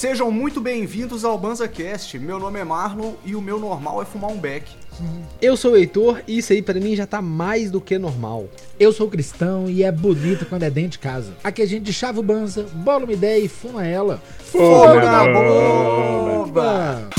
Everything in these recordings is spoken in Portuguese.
Sejam muito bem-vindos ao BanzaCast. Meu nome é Marlon e o meu normal é fumar um beck. Eu sou o Heitor e isso aí pra mim já tá mais do que normal. Eu sou cristão e é bonito quando é dentro de casa. Aqui a gente chava o banza, bola uma ideia e fuma ela. Fogo na bomba!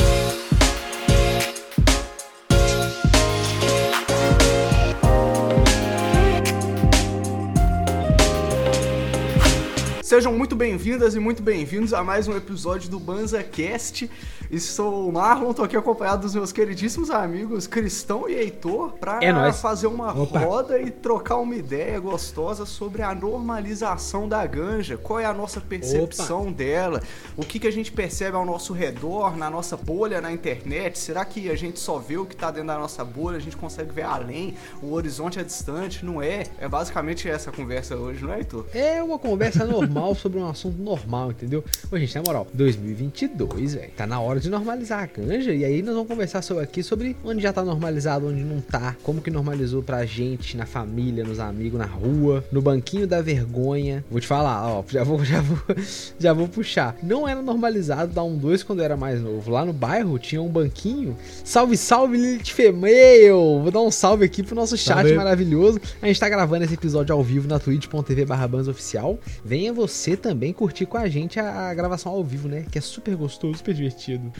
Sejam muito bem-vindas e muito bem-vindos a mais um episódio do BanzaCast. E sou o Marlon, tô aqui acompanhado dos meus queridíssimos amigos Cristão e Heitor pra É fazer uma Opa. roda e trocar uma ideia gostosa sobre a normalização da ganja. Qual é a nossa percepção dela? O que, que a gente percebe ao nosso redor, na nossa bolha na internet? Será que a gente só vê o que tá dentro da nossa bolha? A gente consegue ver além? O horizonte é distante? Não é? É basicamente essa a conversa hoje, não é, Heitor? É uma conversa normal sobre um assunto normal, entendeu? Ô, gente, na moral, 2022, velho, tá na hora de normalizar a canja. E aí nós vamos conversar sobre, aqui sobre onde já tá normalizado, onde não tá, como que normalizou pra gente, na família, nos amigos, na rua, no banquinho da vergonha. Vou te falar, ó, já vou, já vou, já vou puxar. Não era normalizado dar um dois quando eu era mais novo. Lá no bairro tinha um banquinho. Salve, salve, Lilith Female! Vou dar um salve aqui pro nosso chat maravilhoso. A gente tá gravando esse episódio ao vivo na twitch.tv barra oficial. Venha você também curtir com a gente a, a gravação ao vivo, né? Que é super gostoso, super divertido.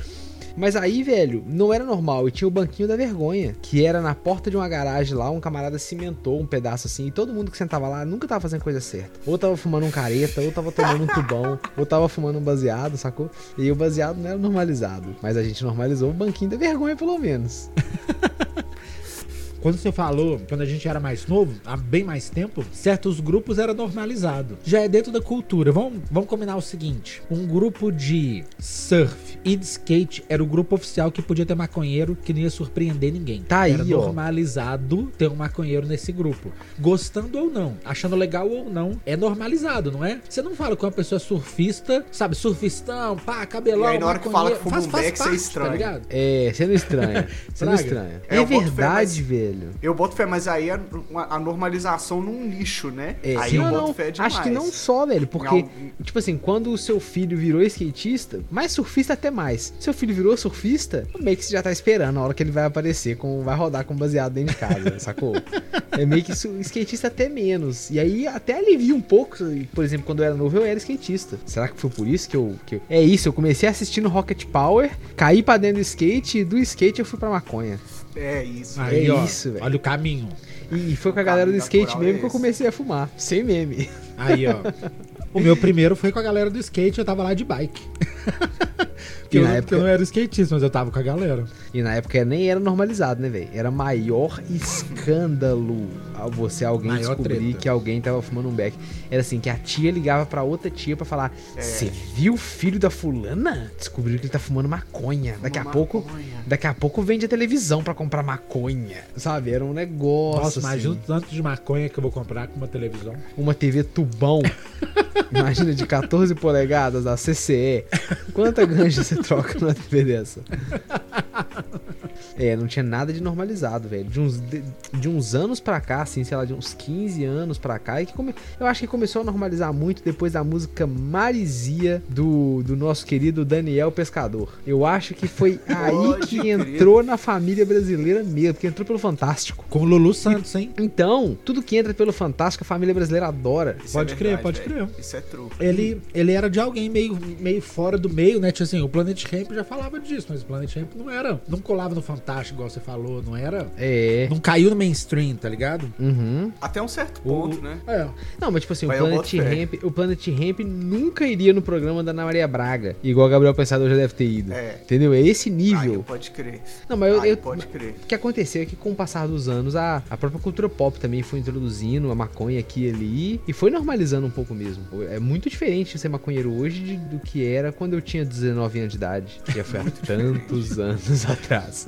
Mas aí, velho, não era normal. E tinha o banquinho da vergonha, que era na porta de uma garagem lá. Um camarada cimentou um pedaço assim. E todo mundo que sentava lá nunca tava fazendo coisa certa. Ou tava fumando um careta, ou tava tomando um tubão, ou tava fumando um baseado, sacou? E o baseado não era normalizado. Mas a gente normalizou o banquinho da vergonha, pelo menos. Quando você falou, quando a gente era mais novo, há bem mais tempo, certos grupos era normalizado. Já é dentro da cultura. Vamos, vamos combinar o seguinte: um grupo de surf e de skate era o grupo oficial que podia ter maconheiro que não ia surpreender ninguém. Tá aí, era ó. normalizado ter um maconheiro nesse grupo. Gostando ou não, achando legal ou não, é normalizado, não é? Você não fala com uma pessoa surfista, sabe, surfistão, pá, cabelão, E aí, na hora que fala que fuma faz, um faz beck, você parte, estranha. Tá ligado? É, sendo estranho. sendo estranho. É, É, verdade, mas- velho. Eu boto fé, mas aí uma- a normalização num nicho, né? É, aí sim, eu não, boto não. fé demais. Acho que não só, velho, porque, Não. tipo assim, quando o seu filho virou skatista, mais surfista até mais. Seu filho virou surfista, meio que você já tá esperando a hora que ele vai aparecer, com, vai rodar com baseado dentro de casa, sacou? É meio que su- skatista até menos. E aí até alivia um pouco, por exemplo, quando eu era novo eu era skatista. Será que foi por isso que eu. Que eu... É isso, eu comecei assistindo Rocket Power, caí pra dentro do skate e do skate eu fui pra maconha. É isso. Aí, É ó, isso, velho. olha o caminho. E foi com a galera do skate mesmo é que eu comecei a fumar. Sem meme. Aí, ó. O meu primeiro foi com a galera do skate, eu tava lá de bike. Porque E eu, época- eu não era skatista, mas eu tava com a galera. E na época nem era normalizado, né, velho? Era maior escândalo você alguém Maior descobrir treta. que alguém tava fumando um beck. Era assim, que a tia ligava pra outra tia pra falar: Você viu o filho da fulana? Descobriu que ele tá fumando maconha. Daqui a Fuma pouco. maconha. Daqui a pouco vende a televisão pra comprar maconha. Sabe? Era um negócio. Nossa, assim. imagina o tanto de maconha que eu vou comprar com uma televisão. Uma TV tubão. Imagina de 14 polegadas da CCE. Quanta ganja você troca numa TV dessa? É, não tinha nada de normalizado, velho. De uns, de, de uns anos pra cá, assim, sei lá, de uns 15 anos pra cá. E que come... Eu acho que começou a normalizar muito depois da música Marizia do, do nosso querido Daniel Pescador. Eu acho que foi aí que crer. entrou na família brasileira mesmo, porque entrou pelo Fantástico. Com o Lulu Santos, hein? Então, tudo que entra pelo Fantástico, a família brasileira adora. Isso Pode é crer, verdade, pode velho. crer. Isso é true. Ele, ele era de alguém meio, meio fora do meio, né? Tipo assim, o Planet Ramp já falava disso, mas o Planet Ramp não era. Não colava no Fantástico, igual você falou, não era. É. Não caiu no mainstream, tá ligado? Uhum. Até um certo O- ponto, né? É. Não, mas tipo assim, o Planet. Ramp, o Planet Ramp nunca iria no programa da Ana Maria Braga, igual o Gabriel Pensador já deve ter ido. É. Entendeu? É esse nível. pode crer. Não, mas eu, Aí eu- pode crer. o que aconteceu é que com o passar dos anos, a, a própria cultura pop também foi introduzindo a maconha aqui e ali e foi normalizando um pouco mesmo. É muito diferente ser maconheiro hoje de- do que era quando eu tinha 19 anos de idade. Já foi há tantos anos atrás.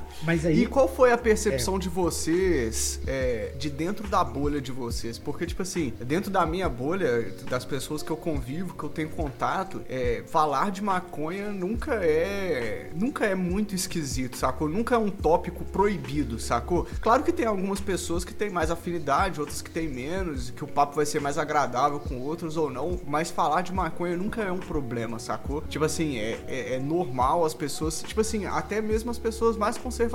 Mas aí... E qual foi a percepção é. de vocês, é, de dentro da bolha de vocês? Porque, tipo assim, dentro da minha bolha, das pessoas que eu convivo, que eu tenho contato, é, falar de maconha nunca é. Nunca é muito esquisito, sacou? Nunca é um tópico proibido, sacou? Claro que tem algumas pessoas que têm mais afinidade, outras que têm menos, que o papo vai ser mais agradável com outros ou não, mas falar de maconha nunca é um problema, sacou? Tipo assim, é, é, é normal as pessoas, tipo assim, até mesmo as pessoas mais conservadoras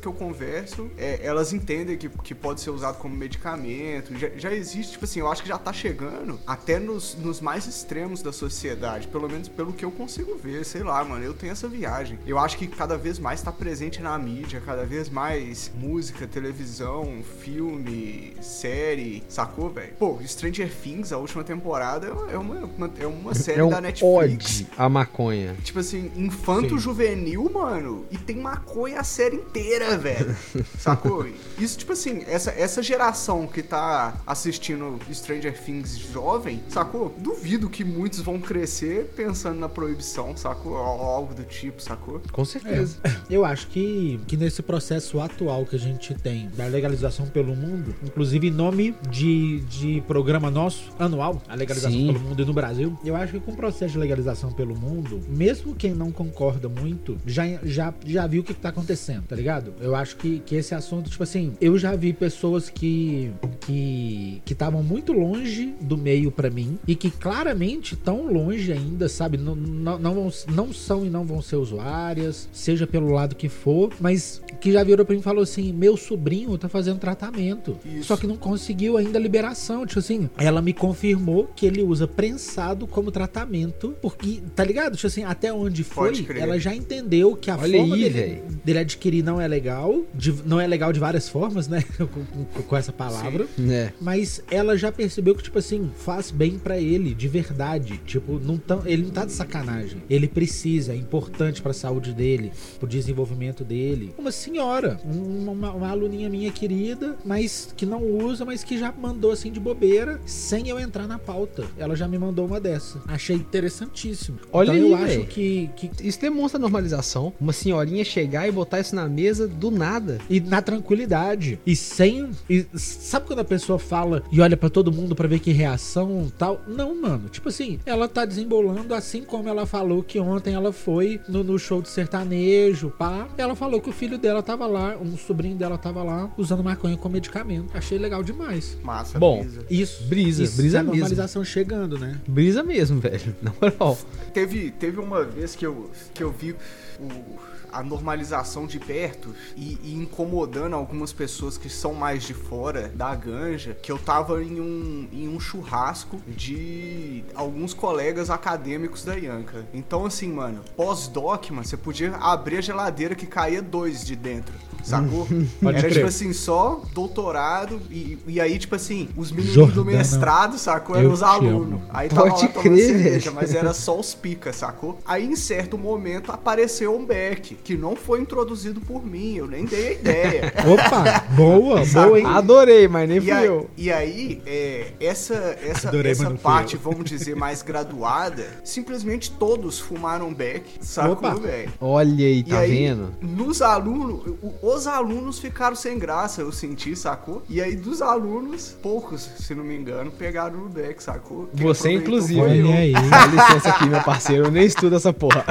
que eu converso, é, elas entendem que, que pode ser usado como medicamento. Já, já existe, tipo assim, eu acho que já tá chegando até nos, nos mais extremos da sociedade, pelo menos pelo que eu consigo ver, sei lá, mano, eu tenho essa viagem. Eu acho que cada vez mais tá presente na mídia, cada vez mais música, televisão, filme, série, sacou, velho? Pô, Stranger Things, a última temporada, é uma, uma é uma série é um da Netflix. Ode a maconha. Tipo assim, infanto-juvenil, mano, e tem maconha a série inteira, velho. sacou? Isso, tipo assim, essa, essa geração que tá assistindo Stranger Things jovem, sacou? Duvido que muitos vão crescer pensando na proibição, sacou? Ou algo do tipo, sacou? Com certeza. É, eu acho que, que nesse processo atual que a gente tem da legalização pelo mundo, inclusive em nome de, de programa nosso, anual, a legalização Sim. pelo mundo e no Brasil, eu acho que com o processo de legalização pelo mundo, mesmo quem não concorda muito, já, já, já viu o que, que tá acontecendo, tá ligado? Eu acho que, que esse assunto, tipo assim, eu já vi pessoas que que estavam muito longe do meio para mim e que claramente estão longe ainda, sabe? Não, não, não, vão, não são e não vão ser usuárias, seja pelo lado que for, mas que já virou pra mim e falou assim: meu sobrinho tá fazendo tratamento. Isso. Só que não conseguiu ainda liberação. Tipo assim, ela me confirmou que ele usa prensado como tratamento, porque, tá ligado? Tipo assim, até onde foi, ela já entendeu que a Olha forma aí, dele, dele, adquirir não é legal, de, não é legal de várias formas, né? com, com, com, essa palavra. É. Mas ela já percebeu que, tipo assim, faz bem para ele, de verdade. Tipo, não tão, ele não tá de sacanagem. Ele precisa, é importante pra saúde dele, pro desenvolvimento dele. Uma senhora, uma, uma aluninha minha querida, mas que não usa, mas que já mandou assim de bobeira, sem eu entrar na pauta. Ela já me mandou uma dessa. Achei interessantíssimo. Olha então, aí, eu acho que, que. Isso demonstra normalização. Uma senhorinha chegar e botar isso na mesa do nada. E na tranquilidade. E sem. E sabe quando a pessoa fala e olha para todo mundo para ver que reação tal? Não, mano. Tipo assim, ela tá desembolando assim como ela falou que ontem ela foi no, no show de sertanejo, pá. Ela falou que o filho dela tava lá, um sobrinho dela tava lá, usando maconha como medicamento. Achei legal demais. Massa, Bom, brisa. Isso. Brisa, isso, brisa é mesmo. normalização chegando, né? Brisa mesmo, velho. Na moral. Teve, teve uma vez que eu, que eu vi o a normalização de perto e, e, incomodando algumas pessoas que são mais de fora da ganja, que eu tava em um, em um churrasco de alguns colegas acadêmicos da Yanka. Então, assim, mano, pós-doc, mano, você podia abrir a geladeira que caía dois de dentro sacou? Pode Era crer. tipo assim, só doutorado e, e aí, tipo assim, os meninos do mestrado, sacou? Eram os alunos. Aí tava Pode lá crer, cerveja, mas era só os pica, sacou? Aí em certo momento apareceu um Beck, que não foi introduzido por mim, eu nem dei a ideia. Opa, boa, boa, hein? Adorei, mas nem fui aí, eu. E aí, é, essa, essa, Adorei, essa parte, vamos dizer, mais graduada, simplesmente todos fumaram Beck, sacou, velho? Olha aí, tá e aí, vendo? Nos alunos, os alunos ficaram sem graça, eu senti, sacou? E aí dos alunos, poucos, se não me engano, pegaram no deck, sacou? Quem Você, inclusive. Olha aí. Dá licença aqui, meu parceiro, eu nem estudo essa porra.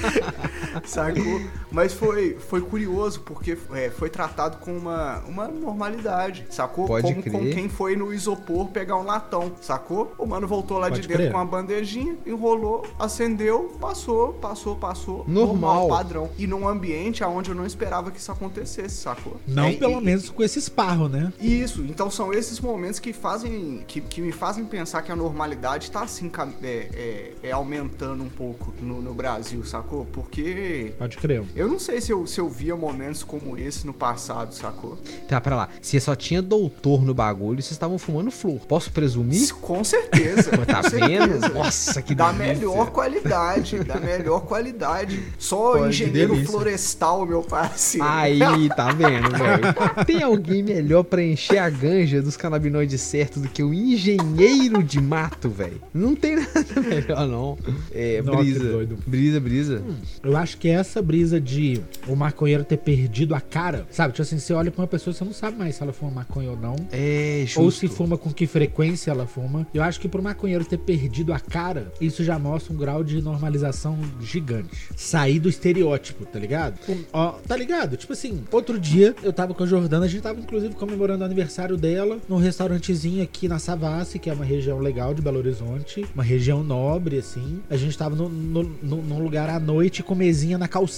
sacou? Mas foi, foi curioso, porque é, foi tratado com uma, uma normalidade, sacou? Pode Como crer. com quem foi no isopor pegar um latão, sacou? O mano voltou lá Pode de dentro crer. com uma bandejinha, enrolou, acendeu, passou, passou, passou. Normal. normal padrão. E num ambiente onde eu não esperava que isso acontecesse, sacou? Não é, pelo e, menos com esse esparro, né? Isso, então são esses momentos que fazem, que, que me fazem pensar que a normalidade tá assim, é, é, é aumentando um pouco no, no Brasil, sacou? Porque... Pode crer. Eu não sei se eu, se eu via momentos como esse no passado, sacou? Tá, pra lá. Se só tinha doutor no bagulho, vocês estavam fumando flor. Posso presumir? Com certeza. tá com vendo? Certeza. Nossa, que Da delícia. melhor qualidade, da melhor qualidade. Só Pô, engenheiro florestal, meu parceiro. Aí tá vendo, velho? Tem alguém melhor pra encher a ganja dos canabinoides certos do que o engenheiro de mato, velho? Não tem nada melhor, não. É, Nossa, brisa. doido. Brisa, brisa. Eu acho que essa brisa de o maconheiro ter perdido a cara, sabe? Tipo assim, você olha pra uma pessoa e você não sabe mais se ela fuma maconha ou não. É, justo. Ou se fuma com que frequência ela fuma. Eu acho que pro maconheiro ter perdido a cara, isso já mostra um grau de normalização gigante. Sair do estereótipo, tá ligado? Um- Ó, tá ligado? Tipo assim, outro dia eu tava com a Jordana, a gente tava inclusive comemorando o aniversário dela num restaurantezinho aqui na Savassi, que é uma região legal de Belo Horizonte, uma região nobre, assim. A gente tava no, no- no- num lugar à noite com mesinha na calçada.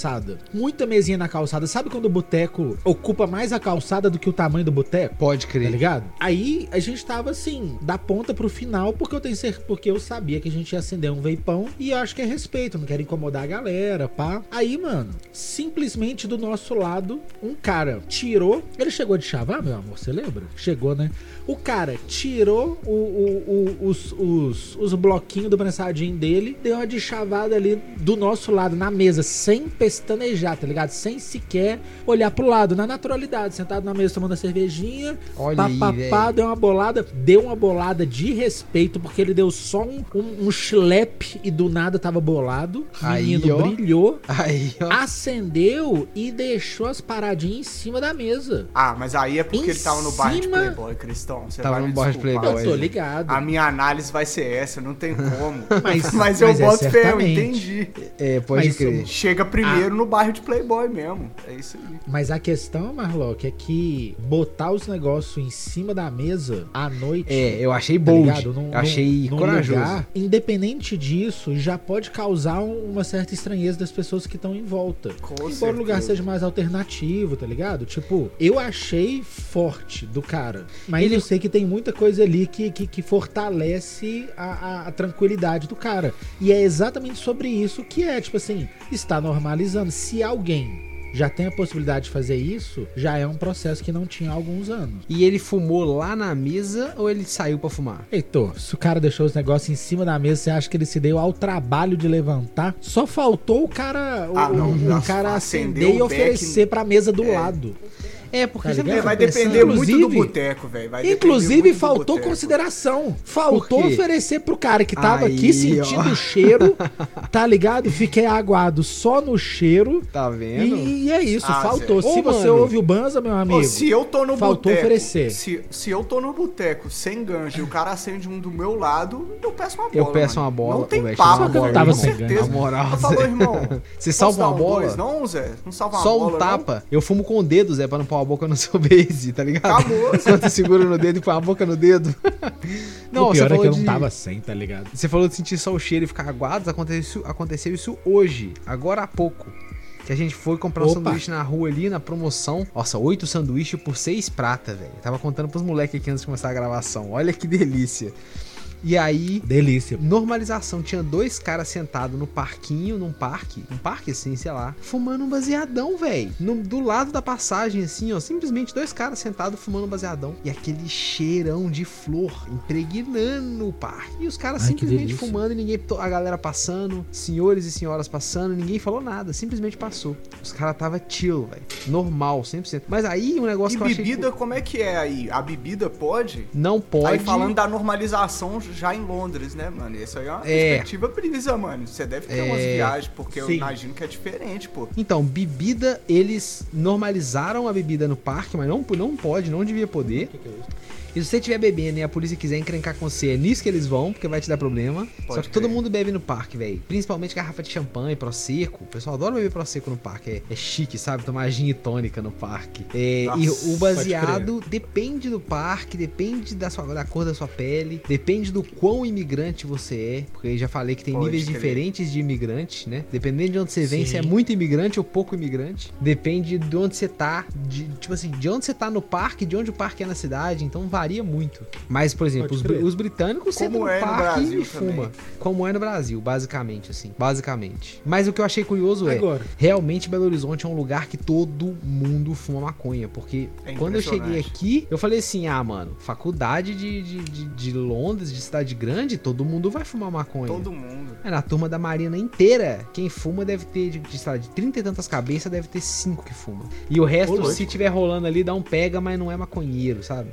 Muita mesinha na calçada. Sabe quando o boteco ocupa mais a calçada do que o tamanho do boteco? Pode Tá crer. ligado? Aí a gente tava assim, da ponta pro final, porque eu tenho certeza, porque eu sabia que a gente ia acender um veipão e eu acho que é respeito, não quero incomodar a galera, pá. Aí, mano, simplesmente do nosso lado, um cara tirou. Ele chegou de chavar, meu amor, você lembra? Chegou, né? O cara tirou o- o- o- os, os, os bloquinhos do prensadinho dele, deu uma de chavada ali do nosso lado, na mesa, sem pestanejar, tá ligado? Sem sequer olhar pro lado, na naturalidade, sentado na mesa tomando a cervejinha, Olha pá, aí, pá, velho. pá, deu uma bolada, deu uma bolada de respeito, porque ele deu só um, um, um schlepp e do nada tava bolado. O Aí, menino ó. brilhou, Aí, ó. acendeu e deixou as paradinhas em cima da mesa. Ah, mas aí é porque Em ele tava no bar de Playboy, Cristão. Você Tava vai no bar de. Playboy. Eu tô ligado. A minha análise vai ser essa, não tem como. Mas- mas eu mas é boto fé, eu entendi. É, pode Mas crer. Chega primeiro no bairro de Playboy mesmo. É isso aí. Mas a questão, Marlock, é que botar os negócios em cima da mesa à noite. É, eu achei tá bold. ligado? Num- eu achei num- corajoso. lugar, independente disso, já pode causar um- uma certa estranheza das pessoas que estão em volta. Com Embora certeza. o lugar seja mais alternativo, tá ligado? Tipo, eu achei forte do cara. Mas Ele- eu sei que tem muita coisa ali que, que, que fortalece a, a- a tranquilidade do cara. E é exatamente sobre isso que é, tipo assim, está normalizando. Se alguém já tem a possibilidade de fazer isso, já é um processo que não tinha há alguns anos. E ele fumou lá na mesa ou ele saiu pra fumar? Heitor, se o cara deixou os negócios em cima da mesa, você acha que ele se deu ao trabalho de levantar? Só faltou o cara, o, Ah, não, o- cara acender e oferecer pra mesa do É. lado. É, porque Tá você? É, vai depender muito do Inclusive- boteco, velho. vai depender Inclusive, muito do faltou consideração. Faltou oferecer pro cara que tava Aí, aqui sentindo ó. o cheiro, tá ligado? Fiquei aguado só no cheiro. Tá vendo? E, e é isso, Ah, faltou. Zé. Se Ô, você mano. ouve o Banza, meu amigo. Ô, se eu tô no faltou boteco. oferecer. Se, se eu tô no boteco sem gancho e o cara acende um do meu lado, eu peço uma bola. Eu peço mano. uma bola, Não tem papo, velho, bola, tava com sem gancho. Na moral, Eu falo, Zé. irmão. Você salva uma um bola? dois? Não, Zé. Não salva uma Só bola, um não? tapa. Eu fumo com o dedo, Zé, pra não pôr a boca no seu base, tá ligado? Acabou. Quando você segura no dedo e põe a boca no dedo. Não, o você pior é que falou eu não de- tava sem, tá ligado? Você falou de sentir só o cheiro e ficar aguado, aconteceu, aconteceu isso hoje, agora há pouco. Que a gente foi comprar um Opa. sanduíche na rua ali, na promoção. Nossa, oito sanduíches por seis prata, velho. Tava contando pros moleques aqui antes de começar a gravação. Olha que delícia. E aí, Delícia. normalização. Tinha dois caras sentados no parquinho, num parque, um parque assim, sei lá, fumando um baseadão, velho. Do lado da passagem, assim, ó, simplesmente dois caras sentados fumando um baseadão. E aquele cheirão de flor impregnando o parque. E os caras Ai, simplesmente fumando, e ninguém, a galera passando, senhores e senhoras passando, ninguém falou nada, simplesmente passou. Os caras tava chill, velho. Normal, 100%. Mas aí um negócio E que eu achei bebida, que como é que é aí? A bebida pode? não pode. Aí falando da normalização já em Londres, né, mano? Isso aí é uma É. perspectiva brisa, mano. Você deve ter umas É. viagens, porque eu Sim. imagino que é diferente, pô. Então, bebida, eles normalizaram a bebida no parque, mas não, não pode, não devia poder. E se você estiver bebendo e a polícia quiser encrencar com você, é nisso que eles vão, porque vai te dar problema. Só Pode que todo crer. mundo bebe no parque, velho. Principalmente garrafa de champanhe, prosecco. O pessoal adora beber prosecco no parque. É, é chique, sabe? Tomar gin e tônica no parque. É, e Nossa, o baseado depende do parque, depende da, sua, da cor da sua pele, depende do quão imigrante você é. Porque eu já falei que tem Pode níveis crer. diferentes de imigrante, né? Dependendo de onde você vem, Sim. se é muito imigrante ou pouco imigrante. Depende de onde você tá, de, tipo assim, de onde você tá no parque, de onde o parque é na cidade. Então varia muito. Mas, por exemplo, os, os, britânicos no é parque no e fuma. Como é no Brasil, basicamente, assim. Basicamente. Mas o que eu achei curioso é, Agora. realmente Belo Horizonte é um lugar que todo mundo fuma maconha. Porque é quando eu cheguei aqui, eu falei assim, ah, mano, faculdade de, de, de, de Londres, de cidade grande, todo mundo vai fumar maconha. Todo mundo. É, na turma da Marina inteira, quem fuma deve ter, de, de, de 30 e tantas cabeças, deve ter 5 que fumam. E o resto, se tiver rolando ali, dá um pega, mas não é maconheiro, sabe?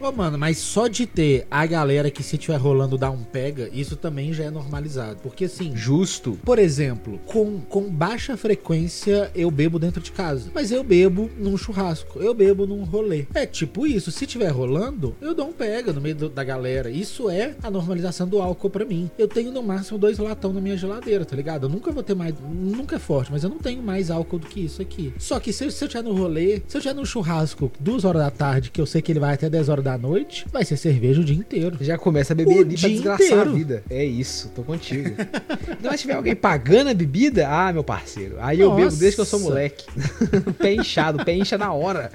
Ô, mano, mas só de ter a galera que se tiver rolando dá um pega, isso também já é normalizado. Porque assim. Justo. Por exemplo, com, com baixa frequência eu bebo dentro de casa. Mas eu bebo num churrasco. Eu bebo num rolê. É tipo isso. Se tiver rolando, eu dou um pega no meio do, da galera. Isso é a normalização do álcool para mim. Eu tenho no máximo dois latão na minha geladeira, tá ligado? Eu nunca vou ter mais. Nunca é forte, mas eu não tenho mais álcool do que isso aqui. Só que se, se eu tiver no rolê, se eu tiver no churrasco duas horas da tarde, que eu sei que ele vai até 10 horas da noite, vai ser cerveja o dia inteiro. Já começa a beber o ali pra desgraçar inteiro. a vida. É isso, tô contigo. Então, se tiver alguém pagando a bebida, ah, meu parceiro. Aí Nossa. eu bebo desde que eu sou moleque. pé inchado, pé incha na hora.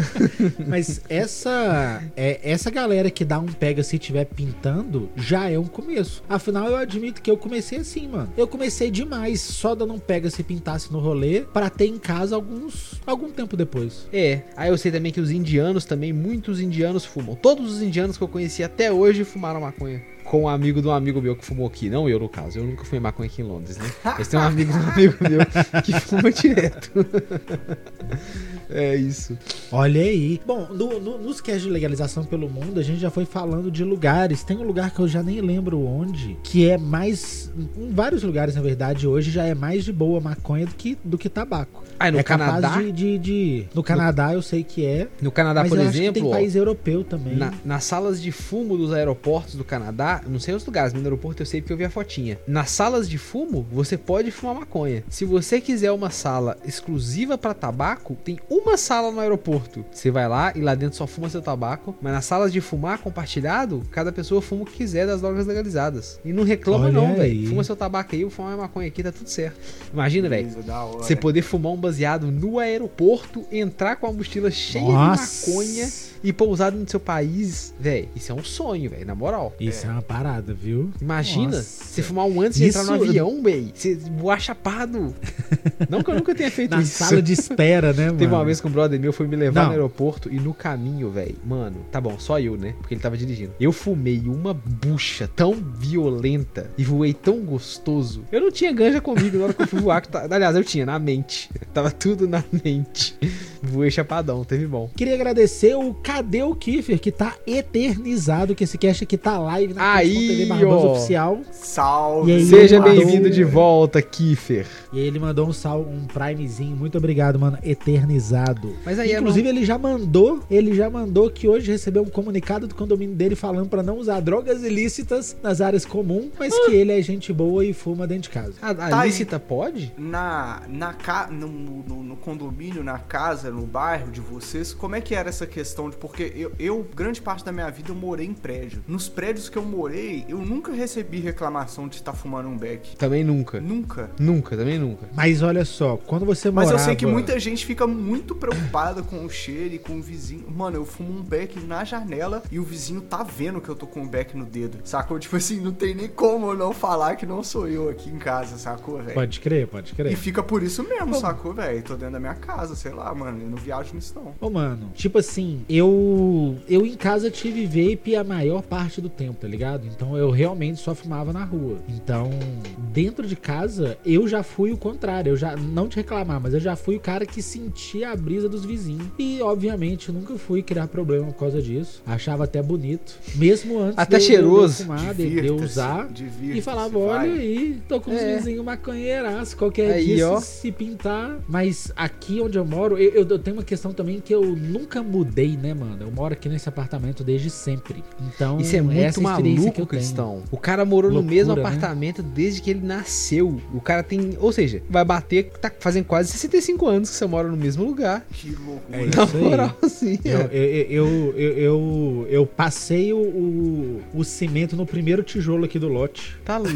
Mas essa é, essa galera que dá um pega se tiver pintando já é um começo. Afinal, eu admito que eu comecei assim, mano. Eu comecei demais só dando um pega se pintasse no rolê para ter em casa alguns algum tempo depois. É, aí eu sei também que os indianos também, muitos indianos fumam. Todos os indianos que eu conheci até hoje fumaram maconha com um amigo de um amigo meu que fumou aqui. Não eu, no caso. Eu nunca fui maconha aqui em Londres, né? Mas tem um amigo de um amigo meu que fuma direto. É isso. Olha aí. Bom, no, no, nos casts de legalização pelo mundo, a gente já foi falando de lugares. Tem um lugar que eu já nem lembro onde, que é mais. Em vários lugares, na verdade, hoje já é mais de boa maconha do que, do que tabaco. Ah, no é Canadá? de, de, de, No Canadá no... eu sei que é. No Canadá, por exemplo. tem país europeu também. Na, nas salas de fumo dos aeroportos do Canadá, não sei os lugares, mas no aeroporto eu sei porque eu vi a fotinha. Nas salas de fumo, você pode fumar maconha. Se você quiser uma sala exclusiva para tabaco, tem uma sala no aeroporto. Você vai lá e lá dentro só fuma seu tabaco. Mas nas salas de fumar compartilhado, cada pessoa fuma o que quiser das drogas legalizadas. E não reclama, Olha não, velho. Fuma seu tabaco aí, eu fumo uma maconha aqui, tá tudo certo. Imagina, velho. Você poder fumar um baseado no aeroporto, entrar com a mochila cheia Nossa. de maconha e pousado no seu país, velho, isso é um sonho, velho, na moral. Isso é. é. uma parada, viu? Imagina, você fumar um antes de isso... entrar no avião, velho, você voar chapado. Não que eu nunca tenha feito na isso. Na sala de espera, né, mano? Teve uma vez que um brother meu foi me levar Não. no aeroporto e no caminho, velho, mano, tá bom, só eu, né? Porque ele tava dirigindo. Eu fumei uma bucha tão violenta e voei tão gostoso. Eu não tinha ganja comigo na hora que eu fui voar. Tá... Aliás, eu tinha, na mente. Tava tudo na mente. Voei chapadão, teve bom. Queria agradecer o Cadê o Kiffer, que tá eternizado, que esse cast aqui tá live na aí, TV Oficial. Salve! Seja bem-vindo de volta, Kiffer. E aí ele mandou um sal, um primezinho. Muito obrigado, mano. Eternizado. Mas aí Inclusive, não... ele já mandou, ele já mandou que hoje recebeu um comunicado do condomínio dele falando para não usar drogas ilícitas nas áreas comuns, mas ah. que ele é gente boa e fuma dentro de casa. A, a tá ilícita pode? Na, na ca... no, no, no condomínio, na casa, no bairro de vocês, como é que era essa questão de porque eu, eu, grande parte da minha vida, eu morei em prédio. Nos prédios que eu morei, eu nunca recebi reclamação de estar tá fumando um beck. Também nunca. Nunca. Nunca, também nunca. Mas olha só, quando você morava... Mas eu sei que muita gente fica muito preocupada com o cheiro e com o vizinho. Mano, eu fumo um beck na janela e o vizinho tá vendo que eu tô com um beck no dedo. Sacou? Tipo assim, não tem nem como eu não falar que não sou eu aqui em casa, sacou, velho? Pode crer, pode crer. E fica por isso mesmo, Pô. sacou, velho? Tô dentro da minha casa, sei lá, mano. Eu não viajo nisso não. Ô, mano, tipo assim, eu eu eu em casa tive vape a maior parte do tempo, tá ligado? Então eu realmente só fumava na rua. Então, dentro de casa, eu já fui o contrário. Eu já não te reclamar, mas eu já fui o cara que sentia a brisa dos vizinhos. E obviamente nunca fui criar problema por causa disso. Achava até bonito, mesmo antes até de, cheiroso. de eu fumar, de, de eu usar e falava, olha aí, tô com é. uns vizinhos maconheiraço, qualquer aí, dia ó. Se, se, pintar. Mas aqui onde eu moro, eu, eu, eu tenho uma questão também que eu nunca mudei, né, mano? Eu moro aqui nesse apartamento desde sempre. Então, isso é muito maluco, Cristão. O cara morou Loucura, no mesmo né? apartamento né? desde que ele nasceu. O cara tem, ou seja, vai bater, tá fazendo quase 65 anos que você mora no mesmo lugar. Que loucura. É Na moral, assim. Eu, é. eu, eu, eu, eu, eu passei o, o, o cimento no primeiro tijolo aqui do lote. Tá louco.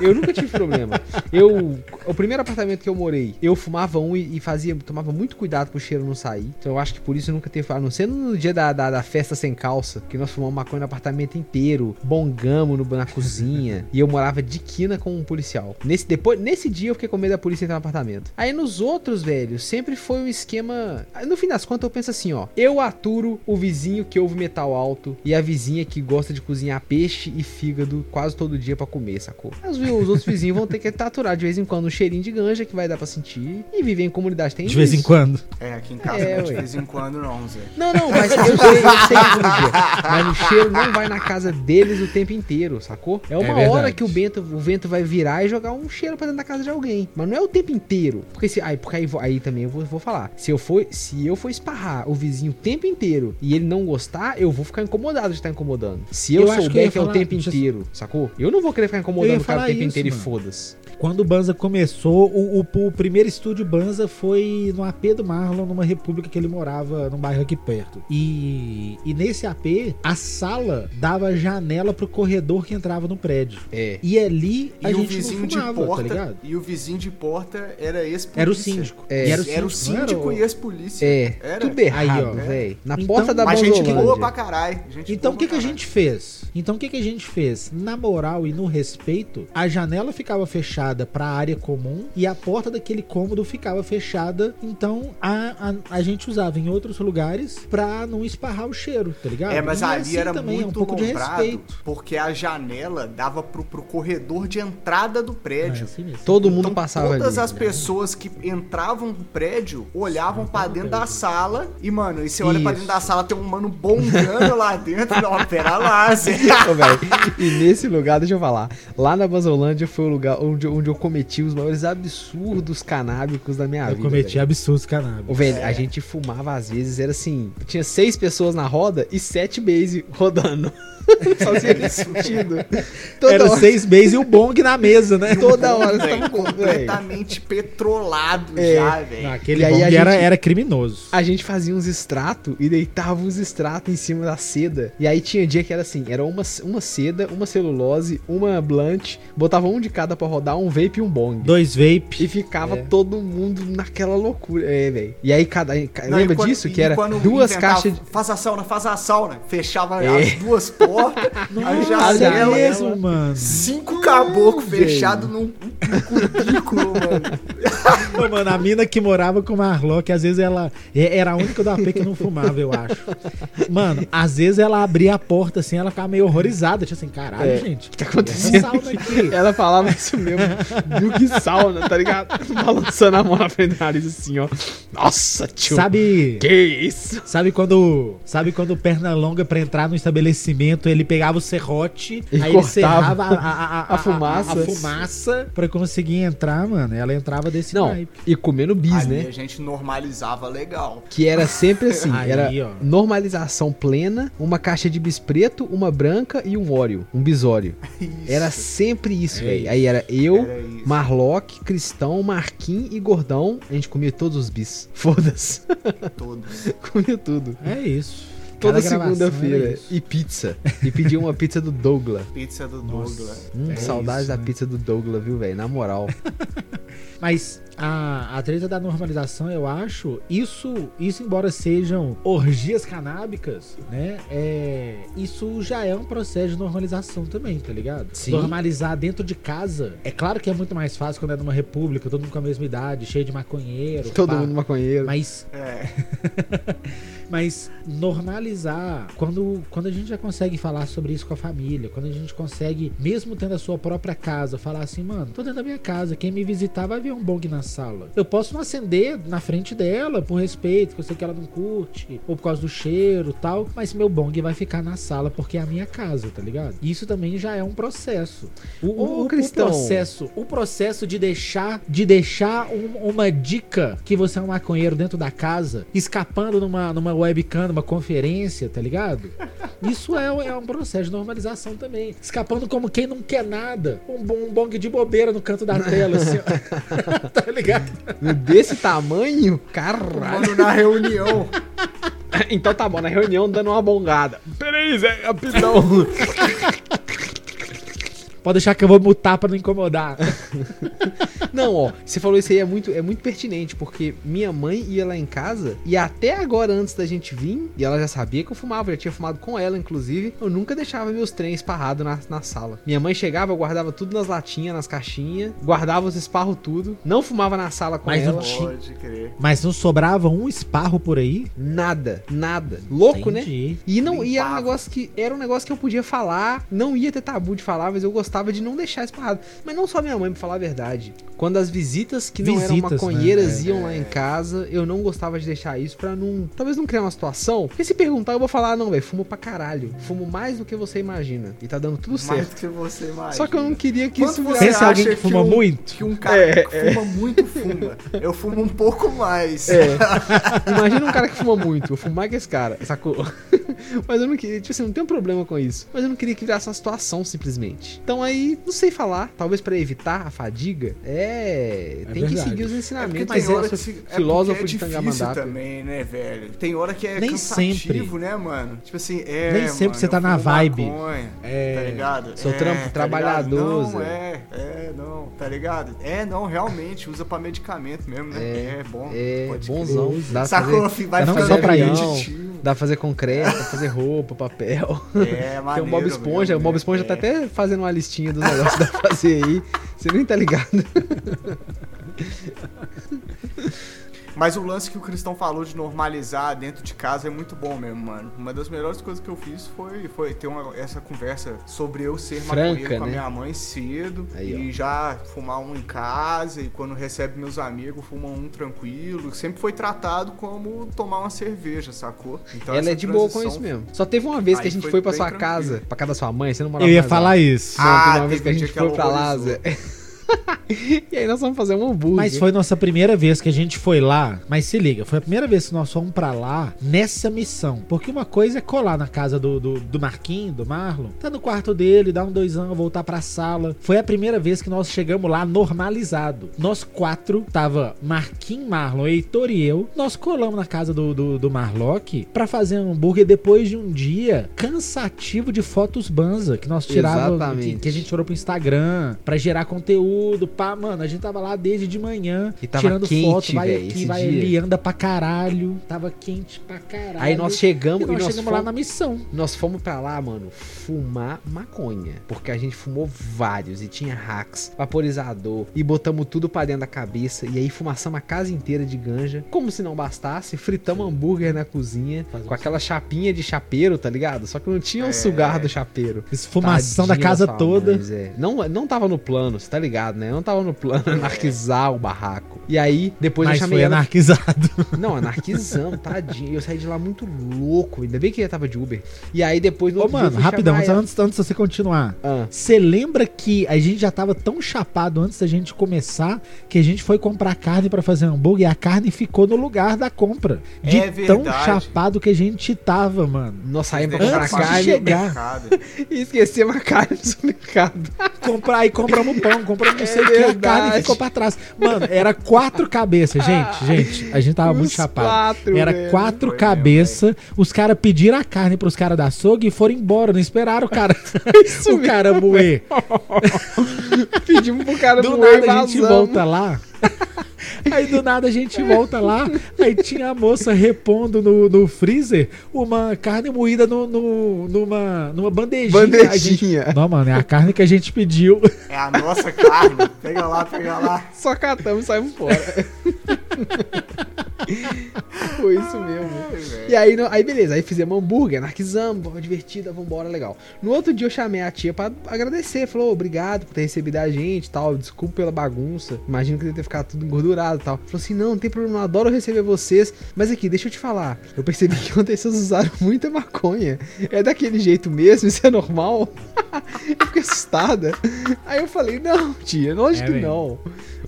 Eu nunca tive problema. Eu. O primeiro apartamento que eu morei, eu fumava um e, e fazia. Tomava muito cuidado pro cheiro não sair. Então eu acho que por isso eu nunca teve. A não ser no dia da, da, da festa sem calça, que nós fumamos maconha no apartamento inteiro, bongamos no, na cozinha. e eu morava de quina com um policial. Nesse, depois, nesse dia eu fiquei com medo da polícia entrar no apartamento. Aí nos outros, velho, sempre foi um esquema. No fim das contas, eu penso assim, ó. Eu aturo o vizinho que ouve metal alto e a vizinha que gosta de cozinhar peixe e fígado quase todo dia pra comer, sacou? Mas os os outros vizinhos vão ter que aturar de vez em quando um cheirinho de ganja que vai dar pra sentir. E viver em comunidade tem De vez em isso. quando. É, aqui em casa É, não é de vez em quando não, Zé. Não, não, mas eu sei, eu sei que é. Mas o cheiro não vai na casa deles o tempo inteiro, sacou? É uma verdade. hora que o vento, o vento vai virar e jogar um cheiro pra dentro da casa de alguém. Mas não é o tempo inteiro. Porque se. Aí, porque aí, aí também eu vou, vou falar. Se eu for, se eu for esparrar o vizinho o tempo inteiro e ele não gostar, eu vou ficar incomodado de estar incomodando. Se eu, Eu que souber ia que, é o tempo inteiro, sacou? Eu não vou querer ficar incomodando o cara o tempo isso, inteiro e mano. foda-se. Quando o Banza começou, o, o, o primeiro estúdio Banza foi no AP do Marlon, numa república que ele morava, num bairro aqui perto. E, e nesse AP, a sala dava janela pro corredor que entrava no prédio. É. E ali a E o gente vizinho não de fumava, tá porta. ligado? e o vizinho de porta era ex-polícia. Era o síndico. É. E Era, o não era síndico o- e ex-polícia. É, Era. tudo errado, ó. velho. Na Então- porta da Mas gente boa pra caralho. gente Então o que, que a gente fez? Então o que, que a gente fez? Na moral e no respeito, a janela ficava fechada pra área comum e a porta daquele cômodo ficava fechada. Então a, a, a gente usava em outros lugares pra não esparrar o cheiro, tá ligado? É, mas E ali assim era também, muito é um pouco de respeito. porque a janela dava pro, pro corredor de entrada do É, prédio. assim mesmo. Todo mundo Então, passava todas ali. as pessoas que entravam no prédio olhavam pra dentro da sala e, mano, e você olha pra dentro da sala, tem um mano bongando lá dentro. Não, pera lá. Ô, velho, e nesse lugar, deixa eu falar, lá na Banzolândia foi o lugar onde, onde eu cometi os maiores absurdos canábicos da minha Eu vida. cometi velho. absurdos cannabis. Ô, velho, a gente fumava às vezes, era assim, tinha seis pessoas na roda e sete base rodando. Fazia nesse sentido. Toda Era hora, seis meses e o bong na mesa, né? toda hora você Velho, tava completamente petrolado É. já, velho. aquele E aí bong a era, gente- era criminoso. A gente fazia uns extratos e deitava os extratos em cima da seda. E aí tinha dia que era assim, era uma, uma seda, uma celulose, uma blunt, botava um de cada pra rodar, um vape e um bong. Dois vape. E ficava É. todo mundo naquela loucura. É, velho. E aí cada. ca- Não, lembra e quando- disso? e Que era duas caixas de. Faz a sauna, faz a sauna. Fechava É. as duas portas, a Nossa, janela. é mesmo, mano. Cinco caboclos fechados num um cubículo, mano. Mano, a mina que morava com o Marlock, às vezes ela é- era a única do AP que não fumava, eu acho. Mano, às vezes ela abria a porta assim, ela ficava meio horrorizada. Tipo assim, caralho, É. gente. O que tá Essa acontecendo? sauna aqui. Ela falava isso mesmo. Viu que sauna, tá ligado? Balançando a mão na frente do nariz assim, ó. Nossa, tio. Sabe. Que isso? Sabe quando. Sabe quando perna longa pra entrar no estabelecimento, ele pegava o serrote, E aí ele cortava serrava a, a, a, a fumaça. A, fumaça pra conseguir entrar, mano. Ela entrava desse Não, naipe. e comendo bis, Ali né? a gente normalizava legal. Que era sempre assim, Aí, era ó. normalização plena, uma caixa de bis preto, uma branca e um óleo, um bisório. Era sempre isso, É velho. Aí era eu, Era. Marlock, Cristão, Marquim e Gordão. A gente comia todos os bis. Foda-se. Todos. comia tudo. É isso. Toda segunda-feira. isso. E pizza. E pedia uma pizza do Douglas. Pizza do. Douglas. Hum, É saudades isso, da né? pizza do Douglas, viu, velho? Na moral. Mas a, a treta da normalização, eu acho, isso, isso embora sejam orgias canábicas, né? É, isso já é um processo de normalização também, tá ligado? Sim. Normalizar dentro de casa. É claro que é muito mais fácil quando é numa república, todo mundo com a mesma idade, cheio de maconheiro. Todo pá. mundo maconheiro. Mas É. Mas normalizar, quando, quando a gente já consegue falar sobre isso com a família, quando a gente consegue, mesmo tendo a sua própria casa, falar assim, mano, tô dentro da minha casa, quem me visitar vai ver um bong na sala. Eu posso não acender na frente dela, por respeito, que eu sei que ela não curte, ou por causa do cheiro tal, mas meu bong vai ficar na sala porque é a minha casa, tá ligado? Isso também já é um processo. O, o- o- o Cristão. processo, o processo de deixar, de deixar um- uma dica que você é um maconheiro dentro da casa, escapando numa, numa webcam, numa conferência inocência, tá ligado? Isso é, é um processo de normalização também. Escapando como quem não quer nada. Um, um bong de bobeira no canto da tela, assim, ó. tá ligado? Desse tamanho? Caralho. Mano, na reunião. então tá bom, na reunião dando uma bongada. Peraí, Zé, rapidão. Pode deixar que eu vou mutar pra não incomodar. Não, ó, você falou isso aí é muito, é muito pertinente, porque minha mãe ia lá em casa e até agora, antes da gente vir, e ela já sabia que eu fumava, eu já tinha fumado com ela, inclusive, eu nunca deixava meus trens esparrados na, na sala. Minha mãe chegava, eu guardava tudo nas latinhas, nas caixinhas, guardava os esparros tudo, não fumava na sala com Mas ela. não tinha- Pode crer. Mas não sobrava um esparro por aí? Nada, nada. Louco, né? Entendi. E não e era um negócio que era um negócio que eu podia falar, não ia ter tabu de falar, mas eu gostava de não deixar esparrado. Mas não só minha mãe, pra falar a verdade. Quando as visitas que não eram Visitas, maconheiras né? iam lá em casa, eu não gostava de deixar isso pra não, talvez não criar uma situação. Porque se perguntar, eu vou falar, "Ah, não, velho, fumo pra caralho. Fumo mais do que você imagina. E tá dando tudo Mais certo. do que você imagina. Só que eu não queria que Quanto isso virasse Pensa em alguém acha que fuma um- muito? Que um cara É, que fuma muito fuma. Eu fumo um pouco mais. É. Imagina um cara que fuma muito. Eu fumo mais que esse cara, sacou? Mas eu não queria, tipo assim, não tenho problema com isso. Mas eu não queria que virasse uma situação simplesmente. Então aí, não sei falar. Talvez pra evitar a fadiga, é. É tem que verdade. seguir os É ensinamentos tem do hora nosso que é filósofo de é difícil Tangamandapi. também, né, velho? Tem hora que é Nem sempre. né, mano? Tipo assim, é. Nem sempre mano, você tá na vibe. maconha, É, Tá ligado? sou é, trampo- tá trabalhador? Não, é, é, não, tá ligado? É, não, realmente, usa pra medicamento mesmo, né? É, bom. É, pode bonzão. crer. Dá Sacou, fazer? Vai não ficar só pra repetitivo. dá pra fazer concreto, dá pra fazer roupa, papel. É, Tem maneiro. o Bob Esponja, o Bob Esponja tá é. até fazendo uma listinha negócios que dá pra fazer aí. Você nem tá ligado. Mas o lance que o Cristão falou de normalizar dentro de casa é muito bom mesmo, mano. Uma das melhores coisas que eu fiz foi, foi ter uma- essa conversa sobre eu ser Franca, maconheiro com a né? minha mãe cedo. Aí, e já fumar um em casa. E quando recebe meus amigos, fuma um tranquilo. Sempre foi tratado como tomar uma cerveja, sacou? Então Ela é de boa com isso mesmo. Só teve uma vez que Aí a gente foi foi pra sua tranquilo. casa, pra casa da sua mãe, você não morava Eu ia mais lá. falar isso. Não, Ah, teve uma vez que a gente que foi pra lá. e aí nós vamos fazer um hambúrguer. Mas foi nossa primeira vez que a gente foi lá. Mas se liga, foi a primeira vez que nós fomos pra lá nessa missão. Porque uma coisa é colar na casa do, do, do Marquinhos, do Marlon, tá no quarto dele, dar um dois anos, voltar pra sala. Foi a primeira vez que nós chegamos lá normalizado. Nós quatro, tava Marquinhos, Marlon, Heitor e eu. Nós colamos na casa do, do, do Marlock pra fazer um hambúrguer depois de um dia cansativo de fotos banza que nós tirávamos, que, Exatamente. que a gente tirou pro Instagram pra gerar conteúdo, pá, mano, a gente tava lá desde de manhã, E tava tirando quente, foto, vai véi, aqui, vai dia. ali, anda pra caralho, tava quente pra caralho. Aí nós e chegamos nós e nós chegamos fomos, lá na missão. nós fomos pra lá, mano, fumar maconha. Porque a gente fumou vários e tinha hacks, vaporizador e botamos tudo pra dentro da cabeça. E aí fumaçamos a casa inteira de ganja. Como se não bastasse, fritamos hambúrguer na cozinha Faz um com aquela chapinha de chapeiro, tá ligado? Só que não tinha o É. sugar do chapeiro. Esfumação da Tadinha casa sua toda. mãe, Zé. Não, não tava no plano, você tá ligado, né? Não tava no plano anarquizar o barraco. E aí, depois mas eu chamei foi ela. anarquizado. Não, anarquizamos, tadinho. Eu saí de lá muito louco. Ainda bem que eu tava de Uber. E aí depois no Ô, outro dia eu mano, rapidão, antes, antes, antes de você continuar. Ah, Você lembra que a gente já tava tão chapado antes da gente começar que a gente foi comprar carne pra fazer hambúrguer e a carne ficou no lugar da compra. De É tão chapado que a gente tava, mano. nós saímos pra comprar carne chegar. mercado. e esquecemos a carne no supermercado. Comprar aí, compramos pão, compramos não sei É que, a verdade. carne ficou pra trás. Mano, era quatro cabeças, gente, gente. A gente tava muito Os chapado. quatro, Era velho. quatro cabeças, os caras pediram a carne pros caras da açougue e foram embora, não esperaram o cara, o cara moer. Pedimos pro cara Do moer e nada a gente volta lá. Aí do nada a gente volta lá, aí tinha a moça repondo no, no freezer uma carne moída no, no- numa, numa bandejinha. A gente- Bandejinha. Não, mano, é a carne que a gente pediu. É a nossa carne. Pega lá, pega lá. Só catamos e saímos fora. Foi isso mesmo. Ai. E aí, aí beleza, aí fizemos hambúrguer, anarquizamos, divertida, vambora, legal. No outro dia eu chamei a tia pra agradecer, falou, obrigado por ter recebido a gente e tal, desculpa pela bagunça, imagino que deve ter ficado tudo engordurado e tal. Falou assim, não, não tem problema, adoro receber vocês, mas aqui, deixa eu te falar, eu percebi que ontem vocês usaram muita maconha, é daquele jeito mesmo, isso é normal? eu fiquei assustada. Aí eu falei, não, tia, lógico É que mesmo.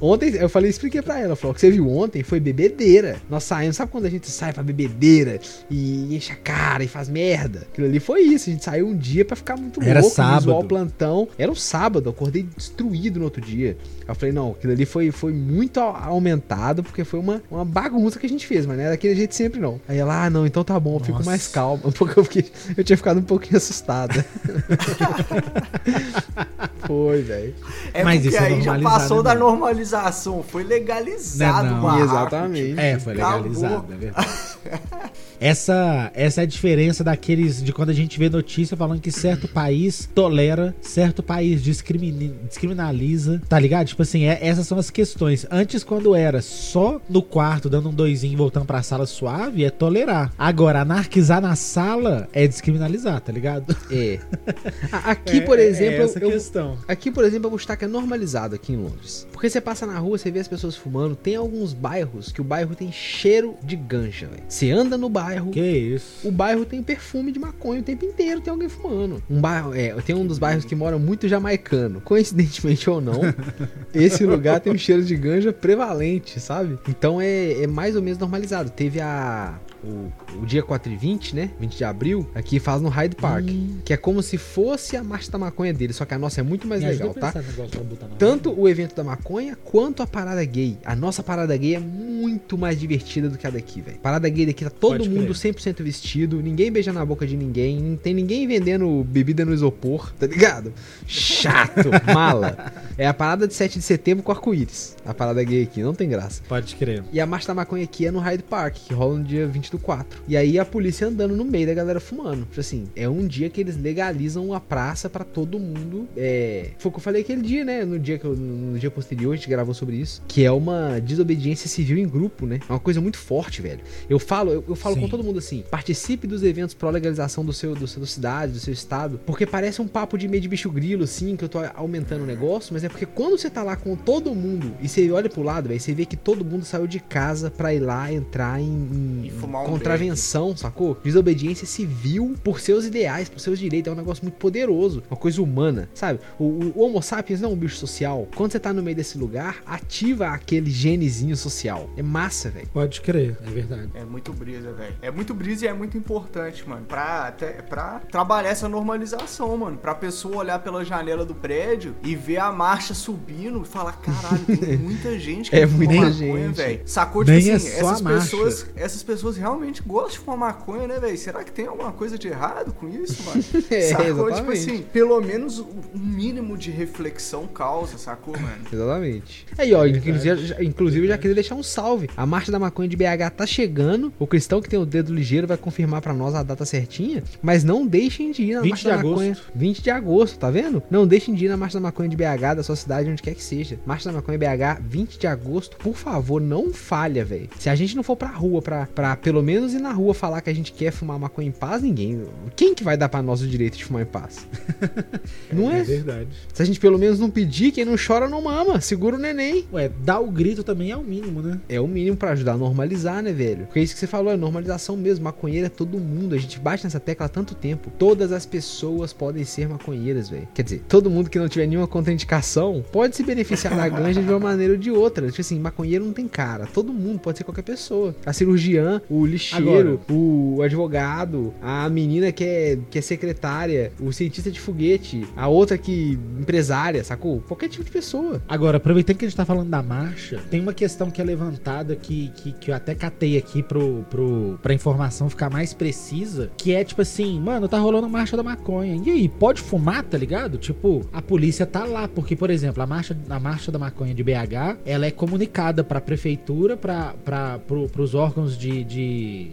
Ontem, eu falei, expliquei pra ela. Falou, o que você viu ontem foi bebedeira. Nós saímos, sabe quando a gente sai pra bebedeira e enche a cara e faz merda? Aquilo ali foi isso. A gente saiu um dia pra ficar muito Era louco, sábado. visual plantão. Era um sábado, eu acordei destruído no outro dia. Eu falei, não, aquilo ali foi, foi muito au- aumentado, porque foi uma, uma bagunça que a gente fez, mas não era daquele jeito sempre não. Aí ela, ah, não, então tá bom, eu fico Nossa. mais calma, porque eu, fiquei, eu tinha ficado um pouquinho assustada. foi, velho. É Mas porque isso é aí já passou né, da normalização, foi legalizado Não, não. barraco. Exatamente. É, foi Acabou. legalizado, é verdade. Essa, essa é a diferença daqueles de quando a gente vê notícia falando que certo país tolera, certo país discrimini- descriminaliza, tá ligado? Tipo assim, é- essas são as questões. Antes, quando era só no quarto, dando um doisinho e voltando pra sala suave, é tolerar. Agora, anarquizar na sala é descriminalizar, tá ligado? É. Aqui, por exemplo, essa eu, questão. Aqui, por exemplo, eu vou que é normalizado aqui em Londres. Porque você passa na rua, você vê as pessoas fumando. Tem alguns bairros que o bairro tem cheiro de ganja, velho. Você anda no bairro, Que isso? o bairro tem perfume de maconha o tempo inteiro, tem alguém fumando. Um bairro, é, tem um dos bairros que mora muito jamaicano. Coincidentemente ou não, esse lugar tem um cheiro de ganja prevalente, sabe? Então é, é mais ou menos normalizado. Teve a o, o dia 4 e 20, né? 20 de abril, aqui faz no Hyde Park. Hum. Que é como se fosse a marcha da maconha dele, só que a nossa é muito mais Me legal, tá? Tanto o evento da maconha quanto a parada gay. A nossa parada gay é muito mais divertida do que a daqui, velho. Parada gay daqui tá todo Pode mundo 100% vestido, ninguém beija na boca de ninguém, não tem ninguém vendendo bebida no isopor, tá ligado? Chato, mala. É a parada de 7 de setembro com arco-íris. A parada gay aqui, não tem graça. Pode crer. E a marcha da maconha aqui é no Hyde Park, que rola no dia 20 do 4. E aí a polícia andando no meio da galera fumando. Tipo assim, é um dia que eles legalizam a praça pra todo mundo. É... Foi o que eu falei aquele dia, né? No dia, que eu- no dia posterior a gente gravou sobre isso. Que é uma desobediência civil em grupo, né? É uma coisa muito forte, velho. Eu falo, eu, eu falo Sim. com todo mundo assim: participe dos eventos pró legalização do seu, do seu da cidade, do seu estado. Porque parece um papo de meio de bicho grilo, assim, que eu tô aumentando o negócio. Mas é porque quando você tá lá com todo mundo e você olha pro lado, velho, você vê que todo mundo saiu de casa pra ir lá entrar em, em E fumar um contravenção, sacou? Desobediência civil por seus ideais, por seus direitos. É um negócio muito poderoso, uma coisa humana, sabe? O, o- o Homo sapiens não é um bicho social. Quando você tá no meio desse lugar, ativa aquele genezinho social. É massa, velho. Pode crer, é verdade. É muito brisa, velho. É muito brisa e é muito importante, mano. Pra, até, pra trabalhar essa normalização, mano. Pra pessoa olhar pela janela do prédio e ver a marcha subindo e falar: caralho, tem muita gente que É muita maconha, gente. velho. Sacou? Tipo Nem é assim, a essas marcha. pessoas, essas pessoas realmente gostam de fumar maconha, né, velho? Será que tem alguma coisa de errado com isso, mano? É, sacou? Tipo exatamente. assim, pelo menos o mínimo de reflexão causa, sacou, mano? Exatamente. Aí, ó, inclusive, já- inclusive eu já queria deixar um salve. A Marcha da Maconha de BH tá chegando. O cristão que tem o dedo ligeiro vai confirmar pra nós a data certinha. Mas não deixem de ir na 20 Marcha de da agosto. Maconha. 20 de agosto, tá vendo? Não deixem de ir na Marcha da Maconha de BH, da sua cidade, onde quer que seja. Marcha da Maconha BH, 20 de agosto. Por favor, não falha, velho. Se a gente não for pra rua pra, pra pelo menos ir na rua falar que a gente quer fumar maconha em paz, ninguém. Quem que vai dar pra nós o direito de fumar em paz? não é? verdade. Se a gente pelo menos não pedir, quem não chora não mama. Segura o neném. Ué, dar o grito também é o mínimo, né? É o mínimo pra ajudar a normalizar, né, velho? Porque é isso que você falou, é normalização mesmo. Maconheiro é todo mundo. A gente bate nessa tecla há tanto tempo. Todas as pessoas podem ser maconheiras, velho. Quer dizer, todo mundo que não tiver nenhuma contraindicação pode se beneficiar da ganja de uma maneira ou de outra. Tipo assim, maconheiro não tem cara. Todo mundo pode ser qualquer pessoa. A cirurgiã, o lixeiro, o advogado, a menina que é, que é secretária, o cientista de foguete, a outra que empresária, sacou? Qualquer tipo de pessoa. Agora, aproveitando que a gente tá falando da marcha, tem uma questão que é levantada que, que, que eu até catei aqui pro, pro, pra informação ficar mais precisa, que é tipo assim, mano, tá rolando a marcha da maconha. E aí, pode fumar, tá ligado? Tipo, a polícia tá lá, porque, por exemplo, a marcha, a marcha da maconha de BH, ela é comunicada pra prefeitura, pra, pra, pro, pros órgãos de, de,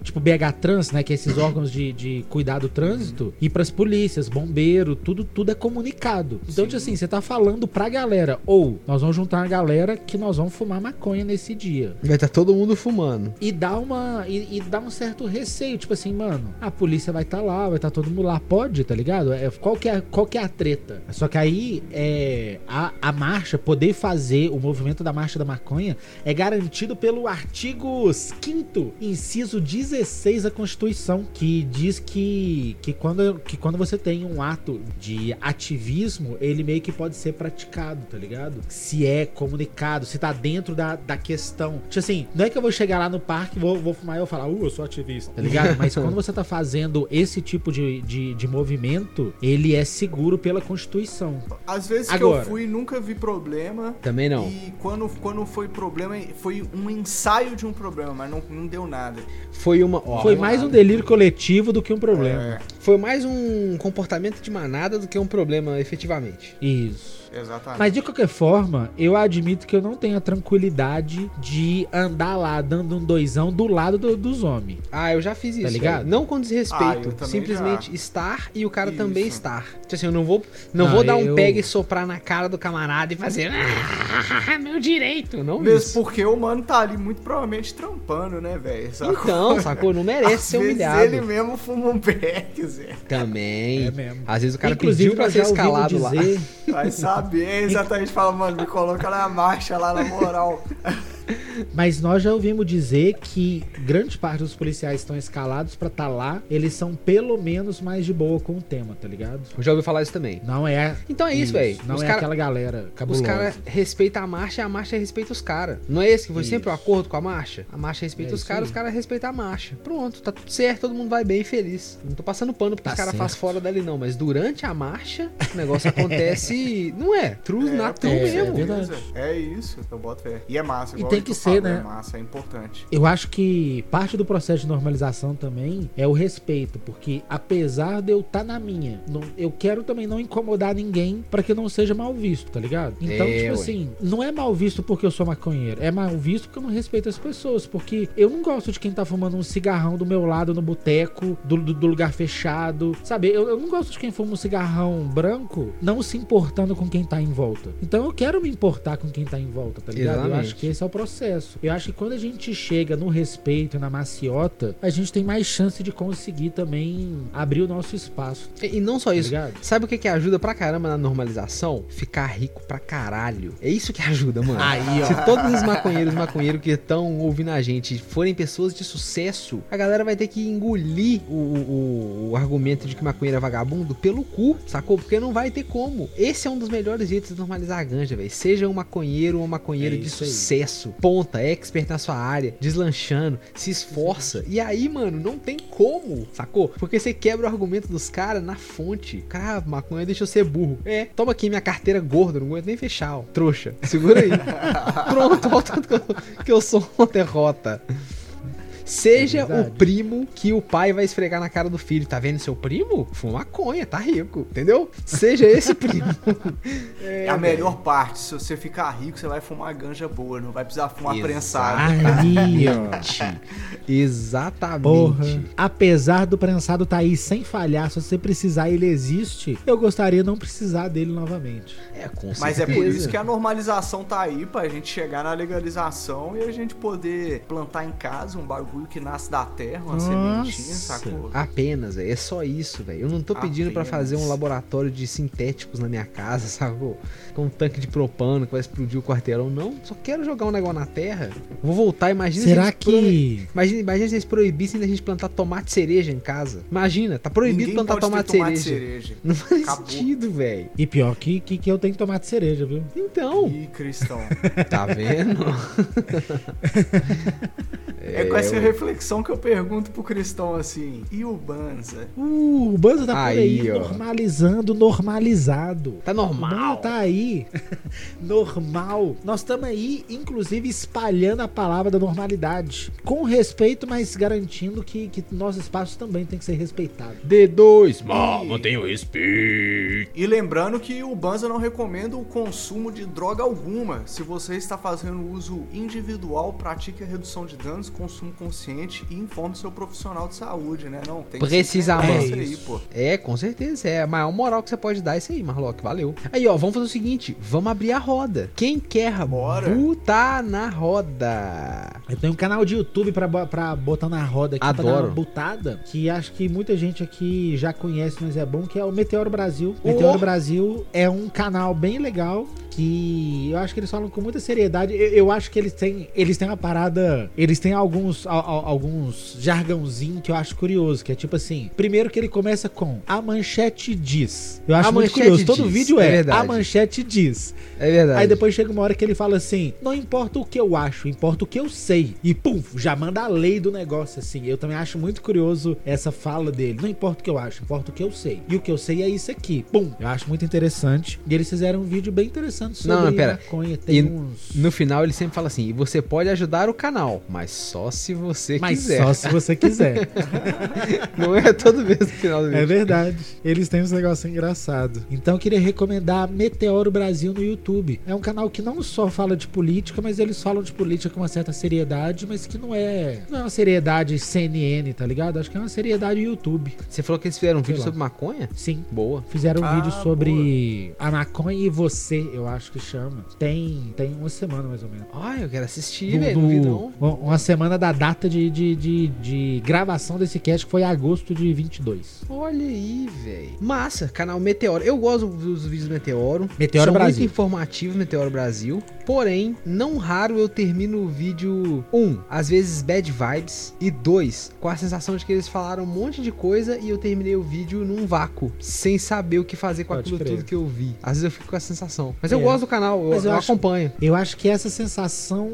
tipo, BH Trans, né, que é esses órgãos de, de cuidar do trânsito, e pras polícias, bombeiro, tudo, tudo é comunicado. Então, tipo assim, você tá falando pra galera, ou nós vamos juntar uma galera que nós vamos fumar maconha nesse dia. Vai estar todo mundo fumando. E dá uma. E, e dá um certo receio, tipo assim, mano, a polícia vai estar lá, vai estar todo mundo lá, pode, tá ligado? É, qual, que é, qual que é a treta? Só que aí é, a, a marcha, poder fazer o movimento da marcha da maconha é garantido pelo artigo 5, inciso inciso 16 da Constituição, que diz que, que, quando, que quando você tem um ato de ativismo, ele meio que pode ser praticado, tá ligado? Se é comunicado, se tá dentro da, da questão. Tipo assim, não é que eu vou chegar lá no parque, vou, vou fumar e eu falar, uh, eu sou ativista, tá ligado? Mas quando você tá fazendo esse tipo de, de, de movimento, ele é seguro pela Constituição. Às vezes Agora, que eu fui, nunca vi problema. Também não. E quando, quando foi problema, foi um ensaio de um problema, mas não, não deu nada. Foi uma. Foi mais um delírio coletivo do que um problema. É. Foi mais um comportamento de manada do que um problema, efetivamente. Isso. Exatamente. Mas de qualquer forma, eu admito que eu não tenho a tranquilidade de andar lá dando um doisão do lado do, dos homens. Ah, eu já fiz tá isso. Tá ligado? Não com desrespeito. Ah, simplesmente já. estar e o cara isso. também estar. Tipo assim, eu não vou, não, não vou dar eu... um pega e soprar na cara do camarada e fazer. Ah, meu direito. Não Mesmo isso. porque o mano tá ali muito provavelmente trampando, né, velho? Então, sacou? Não merece Às ser humilhado. ele mesmo fuma um beck, Zé. Também. É mesmo. Às vezes o cara Inclusive, pediu pra ser escalado dizer... lá. Vai saber, exatamente. Fala, mano, me coloca na marcha lá na moral. Mas nós já ouvimos dizer que grande parte dos policiais estão escalados para estar tá lá, eles são pelo menos mais de boa com o tema, tá ligado? Eu já ouvi falar isso também. Não é. Então é isso, velho. Não os é cara, aquela galera cabulosa. Os caras respeitam a marcha e a marcha respeita os caras. Não é esse que foi isso. sempre o acordo com a marcha? A marcha respeita é os caras, os caras respeitam a marcha. Pronto, tá tudo certo, todo mundo vai bem feliz. Não tô passando pano porque tá os caras fazem fora dali, não. Mas durante a marcha, o negócio acontece. não é? True é, na true é, mesmo. É, verdade. é isso, eu boto fé. E é massa, igual e tem que ser, né? É massa, é importante. Eu acho que parte do processo de normalização também é o respeito, porque apesar de eu estar tá na minha, não, eu quero também não incomodar ninguém para que não seja mal visto, tá ligado? Então, é, tipo ué. assim, não é mal visto porque eu sou maconheiro, é mal visto porque eu não respeito as pessoas, porque eu não gosto de quem tá fumando um cigarrão do meu lado no boteco, do, do, do, lugar fechado, sabe? Eu, eu não gosto de quem fuma um cigarrão branco não se importando com quem tá em volta. Então eu quero me importar com quem tá em volta, tá ligado? Exatamente. Eu acho que esse é o processo. Eu acho que quando a gente chega no respeito, na maciota, a gente tem mais chance de conseguir também abrir o nosso espaço. E, e não só tá isso. Ligado? Sabe o que, que ajuda pra caramba na normalização? Ficar rico pra caralho. É isso que ajuda, mano. Aí, ó. Se todos os maconheiros maconheiros que estão ouvindo a gente forem pessoas de sucesso, a galera vai ter que engolir o, o, o argumento de que maconheiro é vagabundo pelo cu, sacou? Porque não vai ter como. Esse é um dos melhores jeitos de normalizar a ganja, velho. Seja um maconheiro ou uma maconheira é de sucesso. Aí. Ponta, expert na sua área, deslanchando, se esforça. E aí, mano, não tem como, sacou? Porque você quebra o argumento dos caras na fonte. Cara, maconha deixa eu ser burro. É, toma aqui minha carteira gorda, não aguento nem fechar, ó. Trouxa. Segura aí. Pronto, olha o tanto que eu, que eu sou uma derrota. Seja é o primo que o pai vai esfregar na cara do filho. Tá vendo seu primo? Fuma maconha, tá rico. Entendeu? Seja esse primo. É, é a melhor parte. Se você ficar rico, você vai fumar ganja boa. Não vai precisar fumar prensado. Exatamente. Exatamente. Porra. Apesar do prensado tá aí sem falhar, se você precisar, ele existe. Eu gostaria de não precisar dele novamente. É, com Mas certeza. é por isso que a normalização tá aí, pra gente chegar na legalização e a gente poder plantar em casa um bagulho bagulho que nasce da terra, uma sementinha, sacou? Apenas, é só isso, velho. Eu não tô pedindo para fazer um laboratório de sintéticos na minha casa, sacou? Com um tanque de propano que vai explodir o quarteirão. Não, só quero jogar um negócio na terra. Vou voltar, imagina Será se que. Imagina, imagina se eles proibissem a gente plantar tomate cereja em casa. Imagina, tá proibido Ninguém plantar tomate, tomate cereja. cereja. Não faz Acabou. sentido, velho. E pior que, que, que eu tenho tomate cereja, viu? Então. Ih, cristão. Tá vendo? é, é com essa reflexão que eu pergunto pro cristão assim: e o Banza? Uh, o Banza tá aí, por aí, normalizando, normalizado. Tá normal. tá aí. normal. Nós estamos aí, inclusive, espalhando a palavra da normalidade. Com respeito, mas garantindo que, que nosso espaço também tem que ser respeitado. D2, mal, mantenha o respeito. E lembrando que o Banza não recomenda o consumo de droga alguma. Se você está fazendo uso individual, pratique a redução de danos, consumo consciente e informe seu profissional de saúde, né? Não, tem Precisamente. É, aí, pô. é, com certeza. É a maior moral que você pode dar é isso aí, Marlock. Valeu. Aí, ó, vamos fazer o seguinte: vamos abrir a roda. Quem quer Bora. botar na roda? Eu tenho um canal de YouTube pra, pra botar na roda aqui, Adoro. pra dar uma botada, que acho que muita gente aqui já conhece, mas é bom, que é o Meteoro Brasil. Meteoro Brasil é um canal bem legal que eu acho que eles falam com muita seriedade. Eu, eu acho que eles têm, eles têm uma parada, eles têm alguns alguns jargãozinho que eu acho curioso, que é tipo assim, primeiro que ele começa com a manchete diz. Eu acho A muito curioso. Todo diz, vídeo é é, a manchete diz. É verdade. Aí depois chega uma hora que ele fala assim: não importa o que eu acho, importa o que eu sei. E pum, já manda a lei do negócio assim. Eu também acho muito curioso essa fala dele. Não importa o que eu acho, importa o que eu sei. E o que eu sei é isso aqui. Pum, eu acho muito interessante. E eles fizeram um vídeo bem interessante sobre Não, não, pera. maconha. Tem E uns. No final ele sempre fala assim: e você pode ajudar o canal, mas só se você Mas quiser. só se você quiser. Não é todo mês no final do vídeo. É verdade. Eles têm uns negócios engraçados. Então eu queria recomendar Meteoro Brasil no YouTube. É um canal que não só fala de política, mas eles falam de política com uma certa seriedade, mas que não é, não é uma seriedade CNN, tá ligado? Acho que é uma seriedade YouTube. Você falou que eles fizeram um vídeo lá. sobre maconha? Sim. Boa. Fizeram um Ah, vídeo sobre a maconha e você, eu acho que chama. Tem, tem uma semana mais ou menos. Ai, eu quero assistir, Do- velho. Uma semana da data de, de, de, de gravação desse cast, que foi agosto de 22. Olha aí, velho. Massa, canal Meteoro. Eu gosto dos vídeos do Meteoro. Meteoro São Brasil. muito informativo, Meteoro Brasil. Porém, não raro eu termino o vídeo, um, às vezes bad vibes, e dois, com a sensação de que eles falaram um monte de coisa e eu terminei o vídeo num vácuo, sem saber o que fazer com Pode aquilo crer. tudo que eu vi. Às vezes eu fico com essa sensação. Mas eu É. gosto do canal, eu, Mas eu eu acho- acompanho. Eu acho que essa sensação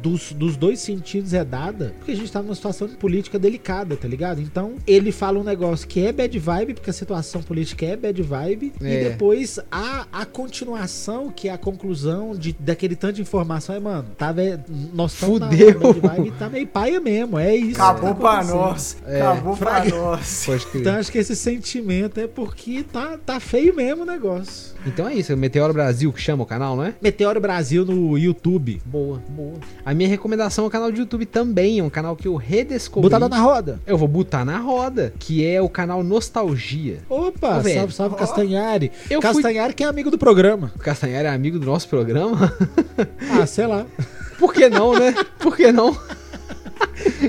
dos, dos dois sentidos é dada porque a gente tá numa situação de política delicada, tá ligado? Então, ele fala um negócio que é bad vibe, porque a situação política é bad vibe, É. e depois a, a continuação, que é a conclusão de, daquele tanto de informação, é, mano, tá nós estamos na Fudeu. bad vibe tá meio paia mesmo, é isso. Acabou tá pra nós. É. Acabou pra Fraga. nós. Pode crer. Então, acho que esse sentimento é porque tá, tá feio mesmo o negócio. Então é isso, Meteoro Brasil que chama o canal, não é? Meteoro Brasil no YouTube. Boa, boa. A minha recomendação é o canal de YouTube também, é um canal que eu redescobri. Botada na roda. Eu vou botar na roda, que é o canal Nostalgia. Opa, Ô, salve, salve Ó. Castanhari. Eu fui- Castanhari que é amigo do programa. O Castanhari é amigo do nosso programa? Ah, sei lá. Por que não, né? Por que não?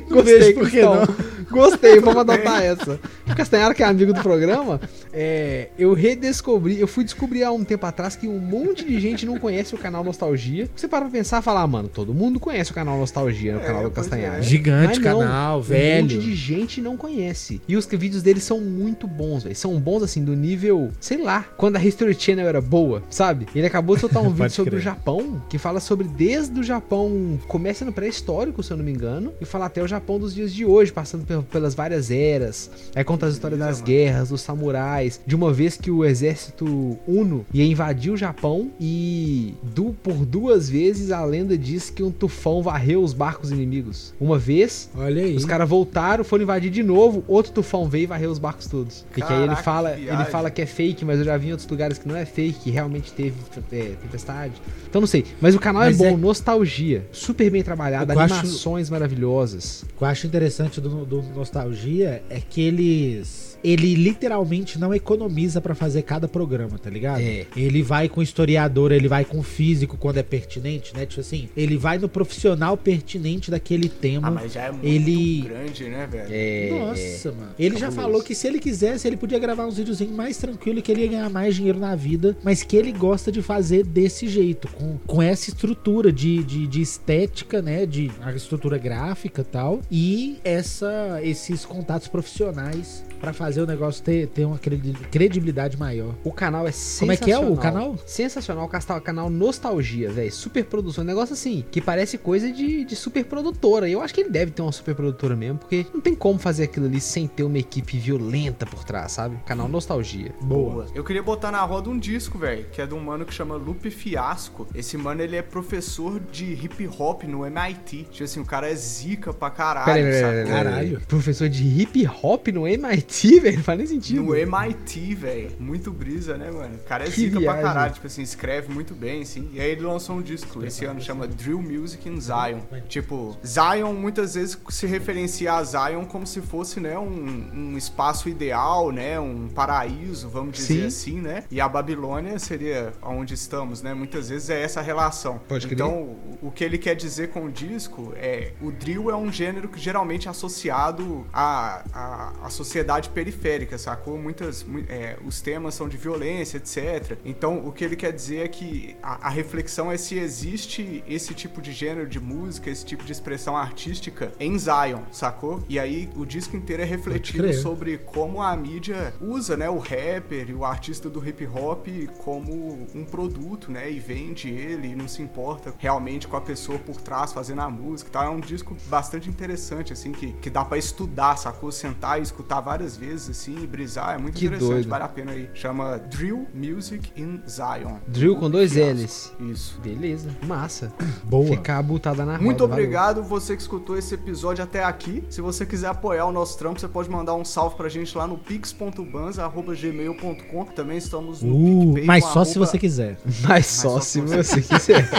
Não vejo por que Cristão. Gostei, vamos adotar essa. O Castanhari, que é amigo do programa, é, eu redescobri, eu fui descobrir há um tempo atrás que um monte de gente não conhece o canal Nostalgia. Você para pra pensar e falar, ah, mano, todo mundo conhece o canal Nostalgia, o É, canal do pois Castanhari. é. Gigante Mas não, canal, Um velho. monte de gente não conhece. E os vídeos deles são muito bons, velho. São bons, assim, do nível, sei lá, quando a History Channel era boa, sabe? Ele acabou de soltar um vídeo sobre crer. o Japão, que fala sobre desde o Japão, começa no pré-histórico, se eu não me engano, e fala até o Japão dos dias de hoje, passando pe- pelas várias eras. Aí conta as histórias das guerras, dos samurais, de uma vez que o exército Uno ia invadir o Japão e du- por duas vezes a lenda diz que um tufão varreu os barcos inimigos. Uma vez, Olha aí. os caras voltaram, foram invadir de novo, outro tufão veio e varreu os barcos todos. e que aí ele Caraca, fala, que ele fala que é fake, mas eu já vi em outros lugares que não é fake, que realmente teve é, tempestade. Então não sei, mas o canal Mas é bom, é- nostalgia, super bem trabalhado, Eu acho- animações maravilhosas. O que eu acho interessante do, do Nostalgia é que eles. Ele literalmente não economiza pra fazer cada programa, tá ligado? É. Ele vai com historiador, ele vai com físico quando é pertinente, né? Tipo assim, ele vai no profissional pertinente daquele tema. Ah, mas já é muito Ele- grande, né, velho? É, Nossa, mano. Ele já cabuloso. falou que se ele quisesse, ele podia gravar uns videozinhos mais tranquilo e que ele ia ganhar mais dinheiro na vida, mas que ele gosta de fazer desse jeito, com, com essa estrutura de, de, de estética, né? De a estrutura gráfica e tal. E essa, esses contatos profissionais pra fazer o negócio ter, ter uma credi- credibilidade maior. O canal é Como é que é o sensacional. canal? Sensacional, casta- canal Nostalgia, velho. Super produção. Um negócio assim, que parece coisa de, de super produtora. E eu acho que ele deve ter uma super produtora mesmo, porque não tem como fazer aquilo ali sem ter uma equipe violenta por trás, sabe? Canal Nostalgia. Boa. Eu queria botar na roda um disco, velho, que é de um mano que chama Lupe Fiasco. Esse mano, ele é professor de hip hop no MIT. Tipo assim, o cara é zica pra caralho, peraí, peraí. Caralho. Professor de hip hop no MIT? Velho? Não faz nem sentido. No MIT, velho. Muito brisa, né, mano? O cara é zica pra caralho, tipo assim, escreve muito bem, assim. E aí ele lançou um disco esse ano, chama Drill Music in Zion. Tipo, Zion muitas vezes se referencia a Zion como se fosse, né, um, um espaço ideal, né, um paraíso, vamos dizer Sim. assim, né? E a Babilônia seria onde estamos, né? Muitas vezes é essa relação. Pode então, o que ele quer dizer com o disco é o drill é um gênero que geralmente é associado à, à, à sociedade periférica, sacou? Muitas, é, os temas são de violência, etc. Então, o que ele quer dizer é que a, a reflexão é se existe esse tipo de gênero de música, esse tipo de expressão artística em Zion, sacou? E aí o disco inteiro é refletido sobre como a mídia usa, né, o rapper e o artista do hip hop como um produto, né, e vende ele e não se importa realmente com a pessoa por trás fazendo a música, tá? É um disco bastante interessante assim que, que dá para estudar, sacou? Sentar e escutar várias vezes assim, e brisar, é muito que interessante, doido. vale a pena aí. Chama Drill Music in Zion. Drill com dois L's. Isso. Beleza. Massa. Boa. Ficar botada na roda. Muito obrigado valeu. você que escutou esse episódio até aqui. Se você quiser apoiar o nosso trampo, você pode mandar um salve pra gente lá no pix.banza.gmail.com. Também estamos no uh, PicPay. Mas só arroba... se você quiser. Mas só, se você quiser.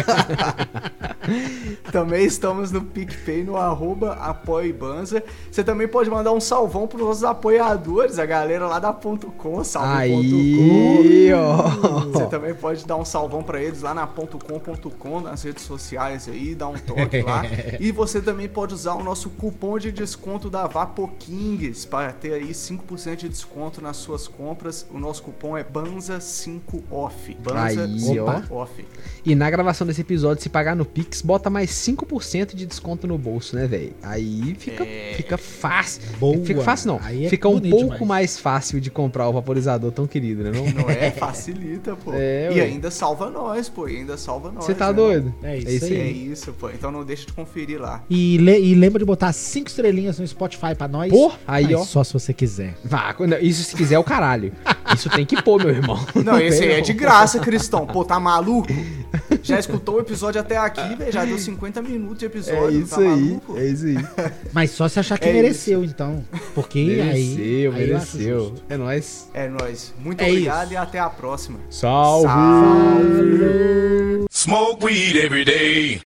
também estamos no PicPay no arroba apoibanza. Você também pode mandar um salvão pros nossos apoiadores, a galera lá da ponto .com, salve.com. ó. Você também pode dar um salvão para eles lá na .com.com, nas redes sociais aí, dar um toque lá. E você também pode usar o nosso cupom de desconto da Vapokings para ter aí 5% de desconto nas suas compras. O nosso cupom é BANZA5OFF. BANZA5OFF. E na gravação desse episódio, se pagar no Pix, bota mais 5% de desconto no bolso, né, velho? Aí fica, é... fica fácil. Boa. Fica fácil não. Aí é fica um pouco demais. mais fácil de comprar o vaporizador tão querido, né? Não, não é? Facilita, pô. É, e ainda salva nós, pô. E ainda salva nós. Você tá né? doido? É isso, é isso aí. É isso, pô. Então não deixa de conferir lá. E, le e lembra de botar cinco estrelinhas no Spotify pra nós. Pô, aí, Mas ó. Só se você quiser. Vá, isso se quiser é o caralho. Isso tem que pôr, meu irmão. Não, esse aí é de graça, Cristão. Pô, tá maluco? Já escutou o episódio até aqui? Já deu 50 minutos de episódio. É isso tá aí. Maluco? É isso aí. Mas só se achar que é mereceu, isso. então. Porque mereceu, aí. Mereceu, mereceu. É nóis. É nóis. Muito é obrigado isso. e até a próxima. Salve! Salve. Smoke weed every day.